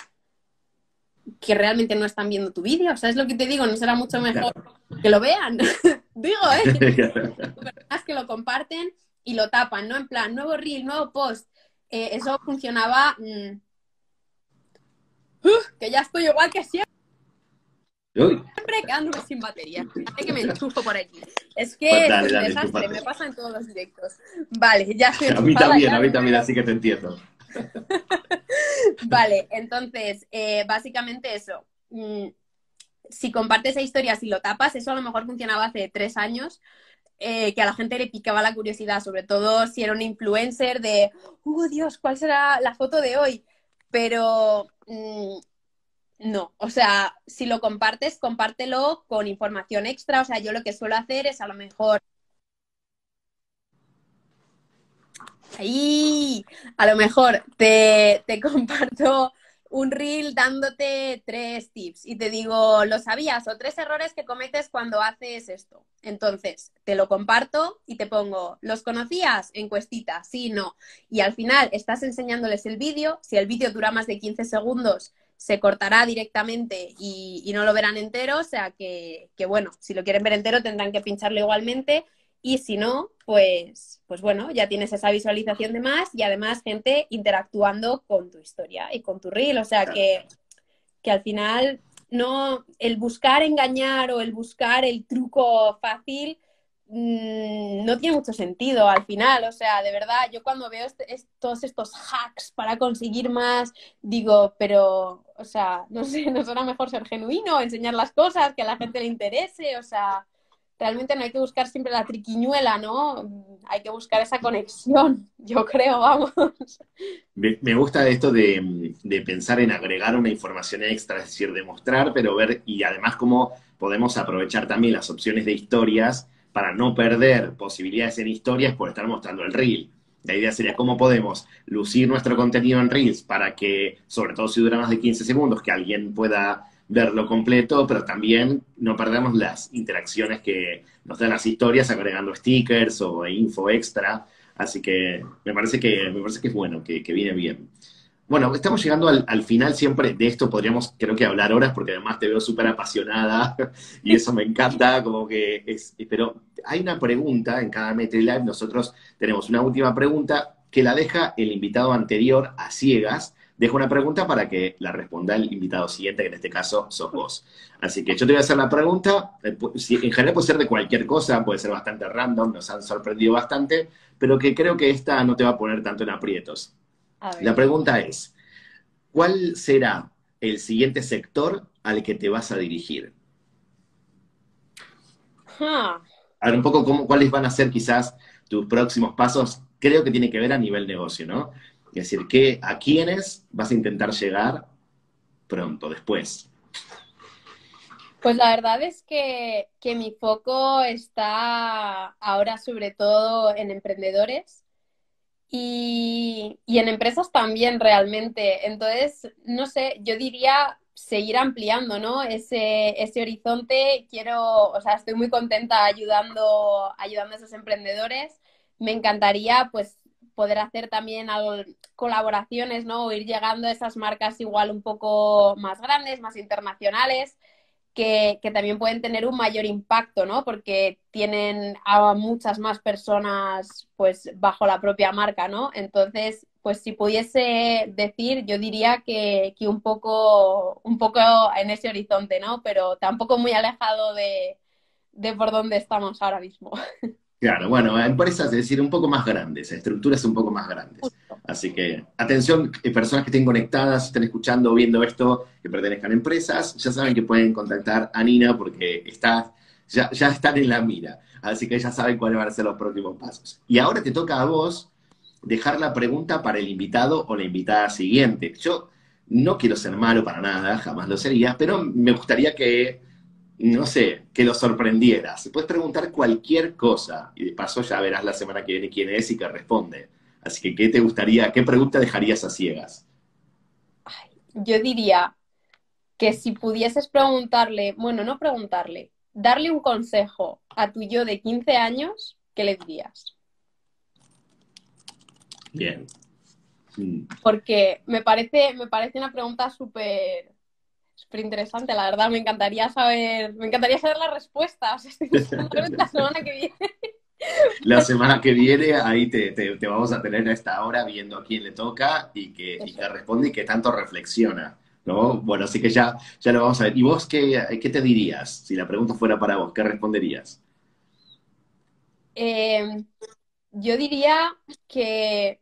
que realmente no están viendo tu vídeo? ¿Sabes lo que te digo? ¿No será mucho mejor que lo vean? *laughs* digo, ¿eh? *laughs* personas que lo comparten y lo tapan, ¿no? En plan, nuevo reel, nuevo post. Eh, eso funcionaba. mm, ¡Uf! que ya estoy igual que siempre, Uy, quedándome sin batería. Hace que me enchufo por aquí. Es que Pues es un dale, desastre, me pasa en todos los directos. Vale, ya estoy a mí también, a mí también, así que te entiendo. *laughs* Vale, entonces, eh, básicamente eso. Mm, si compartes esa historia, si lo tapas, eso a lo mejor funcionaba hace tres años, eh, que a la gente le picaba la curiosidad, sobre todo si era un influencer de, oh Dios, ¿cuál será la foto de hoy? Pero mm, no, o sea, si lo compartes, compártelo con información extra. O sea, yo lo que suelo hacer es a lo mejor Ahí, a lo mejor te, te *laughs* comparto un reel dándote tres tips y te digo, ¿lo sabías? O tres errores que cometes cuando haces esto. Entonces, te lo comparto y te pongo, ¿los conocías? Encuestita, sí, no. Y al final estás enseñándoles el vídeo. Si el vídeo dura más de 15 segundos, se cortará directamente y, y no lo verán entero. O sea que, que, bueno, si lo quieren ver entero tendrán que pincharlo igualmente. Y si no, pues, pues bueno, ya tienes esa visualización de más y además gente interactuando con tu historia y con tu reel. O sea Claro. que, que al final no, el buscar engañar o el buscar el truco fácil mm, no tiene mucho sentido al final. O sea, de verdad, yo cuando veo este- es- todos estos hacks para conseguir más, digo, pero, o sea, no sé, *laughs* ¿no será mejor ser genuino, enseñar las cosas, que a la gente le interese? O sea, realmente no hay que buscar siempre la triquiñuela, ¿no? Hay que buscar esa conexión, yo creo, vamos. Me, gusta esto de, de pensar en agregar una información extra, es decir, de mostrar, pero ver, y además cómo podemos aprovechar también las opciones de historias para no perder posibilidades en historias por estar mostrando el reel. La idea sería cómo podemos lucir nuestro contenido en reels para que, sobre todo si dura más de 15 segundos, que alguien pueda verlo completo, pero también no perdamos las interacciones que nos dan las historias agregando stickers o info extra. Así que me parece que, me parece que es bueno, que, viene bien. Bueno, estamos llegando al, al, final siempre de esto, podríamos creo que hablar horas porque además te veo súper apasionada *laughs* y eso me encanta, como que es, pero hay una pregunta en cada Metri Live, nosotros tenemos una última pregunta que la deja el invitado anterior a ciegas, dejo una pregunta para que la responda el invitado siguiente, que en este caso sos vos. Así que yo te voy a hacer la pregunta, eh, en general puede ser de cualquier cosa, puede ser bastante random, nos han sorprendido bastante, pero que creo que esta no te va a poner tanto en aprietos. La pregunta es, ¿cuál será el siguiente sector al que te vas a dirigir? Huh. A ver, un poco cómo, cuáles van a ser quizás tus próximos pasos. Creo que tiene que ver a nivel negocio, ¿no? Es decir, que a quiénes vas a intentar llegar pronto, después. Pues la verdad es que, que mi foco está ahora sobre todo en emprendedores y, y en empresas también realmente. Entonces, no sé, yo diría seguir ampliando, ¿no? Ese, ese horizonte. Quiero, o sea, estoy muy contenta ayudando, ayudando a esos emprendedores. Me encantaría, pues, poder hacer también colaboraciones, ¿no? O ir llegando a esas marcas igual un poco más grandes, más internacionales que, también pueden tener un mayor impacto, ¿no? Porque tienen a muchas más personas pues bajo la propia marca, ¿no? Entonces, pues si pudiese decir, yo diría que, un poco, un poco en ese horizonte, ¿no? Pero tampoco muy alejado de, de por dónde estamos ahora mismo. *laughs* Claro, bueno, empresas, es decir, un poco más grandes, estructuras un poco más grandes. Así que, atención, personas que estén conectadas, estén escuchando o viendo esto, que pertenezcan a empresas, ya saben que pueden contactar a Nina porque está, ya, ya están en la mira. Así que ya saben cuáles van a ser los próximos pasos. Y ahora te toca a vos dejar la pregunta para el invitado o la invitada siguiente. Yo no quiero ser malo para nada, jamás lo sería, pero me gustaría que no sé, que lo sorprendieras. Puedes preguntar cualquier cosa y de paso ya verás la semana que viene quién es y qué responde. Así que, ¿qué te gustaría, qué pregunta dejarías a ciegas? yo diría que si pudieses preguntarle, bueno, no preguntarle, darle un consejo a tu yo de 15 años, ¿qué le dirías? Bien. Porque me parece, me parece una pregunta súper súper interesante, la verdad, me encantaría saber, me encantaría saber las respuestas. *laughs* la semana que viene. La semana que viene ahí te, te, vamos a tener a esta hora viendo a quién le toca y que, y que responde y que tanto reflexiona. ¿no? Bueno, así que ya, ya lo vamos a ver. ¿Y vos qué, qué te dirías? Si la pregunta fuera para vos, ¿qué responderías? Eh, yo diría que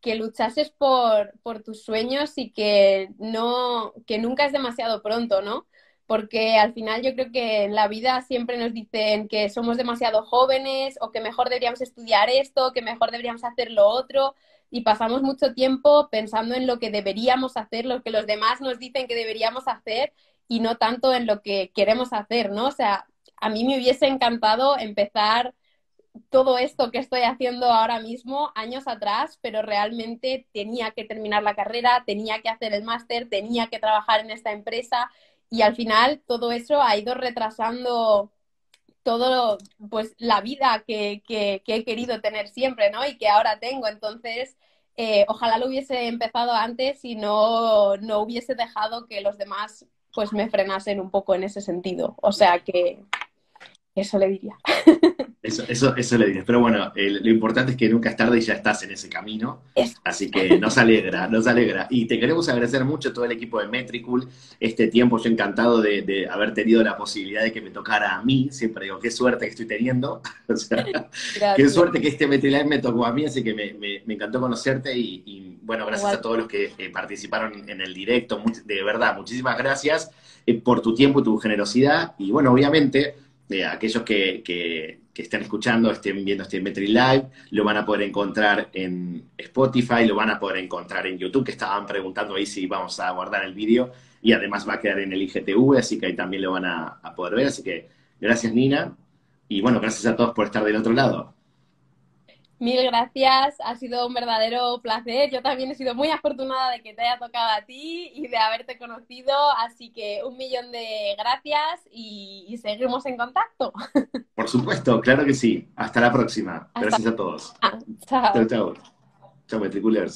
que luchases por, por tus sueños y que no, que nunca es demasiado pronto, ¿no? Porque al final yo creo que en la vida siempre nos dicen que somos demasiado jóvenes o que mejor deberíamos estudiar esto, que mejor deberíamos hacer lo otro y pasamos mucho tiempo pensando en lo que deberíamos hacer, lo que los demás nos dicen que deberíamos hacer y no tanto en lo que queremos hacer, ¿no? O sea, a mí me hubiese encantado empezar todo esto que estoy haciendo ahora mismo años atrás, pero realmente tenía que terminar la carrera, tenía que hacer el máster, tenía que trabajar en esta empresa y al final todo eso ha ido retrasando todo pues la vida que, que, he querido tener siempre, ¿no? Y que ahora tengo. Entonces, eh, ojalá lo hubiese empezado antes y no, no hubiese dejado que los demás pues me frenasen un poco en ese sentido. O sea que eso le diría. *laughs* Eso, eso, eso le diría. Pero bueno, lo importante es que nunca es tarde y ya estás en ese camino. Así que nos alegra, nos alegra. Y te queremos agradecer mucho a todo el equipo de Metricool este tiempo. Yo encantado de, haber tenido la posibilidad de que me tocara a mí. Siempre digo, qué suerte que estoy teniendo. *laughs* qué suerte que este MetriLive me tocó a mí. Así que me, encantó conocerte. Y, bueno, gracias a todos los que participaron en el directo. de verdad, muchísimas gracias eh, por tu tiempo y tu generosidad. Y bueno, obviamente aquellos que, que, estén escuchando, estén viendo este Metri Live, lo van a poder encontrar en Spotify, lo van a poder encontrar en YouTube, que estaban preguntando ahí si vamos a guardar el vídeo, y además va a quedar en el IGTV, así que ahí también lo van a poder ver. Así que gracias Nina, y bueno, gracias a todos por estar del otro lado. Mil gracias, ha sido un verdadero placer. Yo también he sido muy afortunada de que te haya tocado a ti y de haberte conocido, así que un millón de gracias y, seguimos en contacto. *laughs* Por supuesto, claro que sí. Hasta la próxima. Gracias a todos. Ah, chao. Chao, chao. Chao,